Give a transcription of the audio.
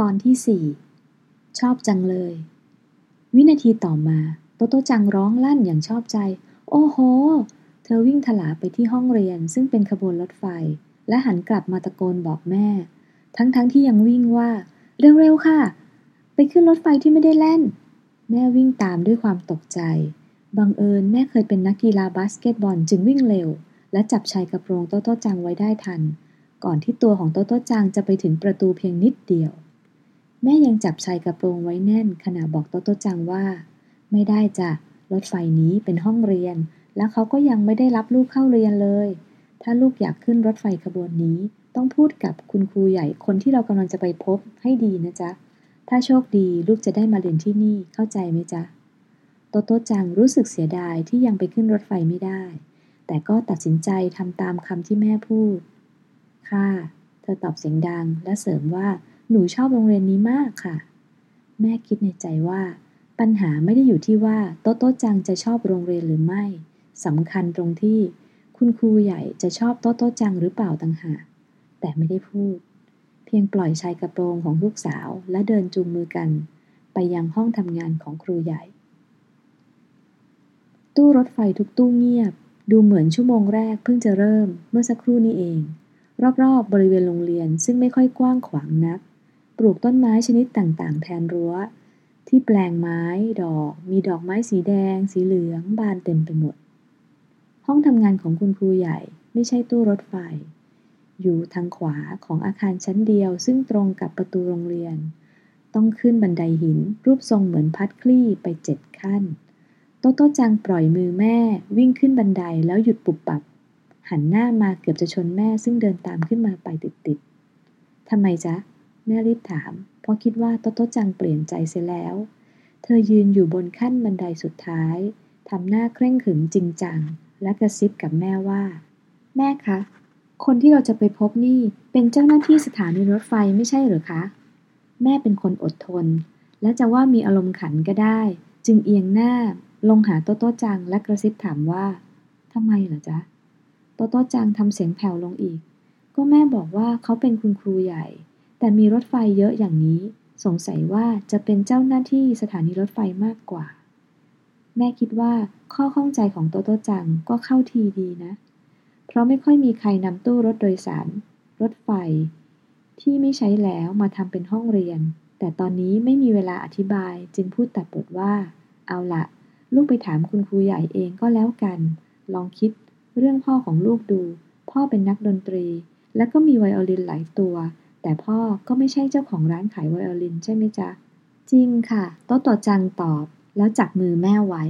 ตอนที่สี่ชอบจังเลย วินาทีต่อมา โตโตจังร้องลั่นอย่างชอบใจ โอ้โห เธอวิ่งถลาไปที่ห้องเรียนซึ่งเป็นขบวนรถไฟ และหันกลับมาตะโกนบอกแม่ ทั้งๆทที่ยังวิ่งว่า เร็ว ๆ ค่ะ ไปขึ้นรถไฟที่ไม่ได้แล่น แม่วิ่งตามด้วยความตกใจ บังเอิญแม่เคยเป็นนักกีฬาบาสเกตบอลจึงวิ่งเร็ว และจับชายกระโปรงโตโตจังไว้ได้ทัน ก่อนที่ตัวของโตโตจังจะไปถึงประตูเพียงนิดเดียว แม่ยังจับชายกระโปรงไว้แน่นขณะบอกโตโตจังว่า ไม่ได้จ้ะรถไฟนี้เป็นห้องเรียน แล้วเขาก็ยังไม่ได้รับลูกเข้าเรียนเลย ถ้าลูกอยากขึ้นรถไฟขบวนนี้ ต้องพูดกับคุณครูใหญ่คนที่เรากำลังจะไปพบให้ดีนะจ๊ะถ้าโชคดีลูกจะได้มาเรียนที่นี่เข้าใจไหมจ๊ะโตโตจังรู้สึกเสียดายที่ยังไปขึ้นรถไฟไม่ได้ แต่ก็ตัดสินใจทำตามคำที่แม่พูด ค่ะ เธอตอบเสียงดังและเสริมว่า หนูชอบโรงเรียนนี้มากค่ะ แม่คิดในใจว่า ปัญหาไม่ได้อยู่ที่ว่าโต๊ะโต๊ะจังจะชอบโรงเรียนหรือไม่สำคัญตรงที่ คุณครูใหญ่จะชอบโต๊ะโต๊ะจังหรือเปล่าต่างหากแต่ไม่ได้พูด เพียงปล่อยชายกระโปรงของลูกสาวและเดินจูงมือกัน ไปยังห้องทำงานของครูใหญ่ ตู้รถไฟทุกตู้เงียบ ดูเหมือนชั่วโมงแรกเพิ่งจะเริ่มเมื่อสักครู่นี้เองรอบๆบริเวณโรงเรียนซึ่งไม่ค่อยกว้างขวางนัก ปลูกต้นไม้ชนิดต่าง ๆ แทนรั้ว ที่แปลงไม้ดอกมีดอกไม้สีแดง สีเหลือง บานเต็มไปหมด ห้องทำงานของคุณครูใหญ่ไม่ใช่ตู้รถไฟ อยู่ทางขวาของอาคารชั้นเดียวซึ่งตรงกับประตูโรงเรียน ต้องขึ้นบันไดหินรูปทรงเหมือนพัดคลี่ไปเจ็ดขั้น โตโต้จังปล่อยมือแม่วิ่งขึ้นบันไดแล้วหยุดปุบปับ หันหน้ามาเกือบจะชนแม่ซึ่งเดินตามขึ้นมาไปติดๆทำไมจ๊ะ แม่รีบถาม เพราะคิดว่าโตโตจังเปลี่ยนใจเสียแล้ว เธอยืนอยู่บนขั้นบันไดสุดท้ายทำหน้าเคร่งขรึมจริงจัง และกระซิบกับแม่ว่า แม่คะ คนที่เราจะไปพบนี่เป็นเจ้าหน้าที่สถานีรถไฟไม่ใช่หรือคะ แม่เป็นคนอดทน และจะว่ามีอารมณ์ขันก็ได้ จึงเอียงหน้า ลงหาโตโต้จังและกระซิบถามว่าทำไมเหรอจ๊ะโตโต้จังทำเสียงแผ่วลงอีก ก็แม่บอกว่าเขาเป็นคุณครูใหญ่ แต่มีรถไฟเยอะอย่างนี้ สงสัยว่าจะเป็นเจ้าหน้าที่สถานีรถไฟมากกว่า แม่คิดว่าข้อข้องใจของโตโตจังก็เข้าทีดีนะ เพราะไม่ค่อยมีใครนำตู้รถโดยสาร รถไฟ ที่ไม่ใช้แล้วมาทำเป็นห้องเรียน แต่ตอนนี้ไม่มีเวลาอธิบายจึงพูดตัดบทว่า เอาละลูกไปถามคุณครูใหญ่เองก็แล้วกัน ลองคิดเรื่องพ่อของลูกดู พ่อเป็นนักดนตรี และก็มีไวโอลินหลายตัว แต่พ่อก็ไม่ใช่เจ้าของร้านขายไวโอลินใช่ไหมจ๊ะ จริงค่ะ โตโตจังตอบ แล้วจับมือแม่ไว้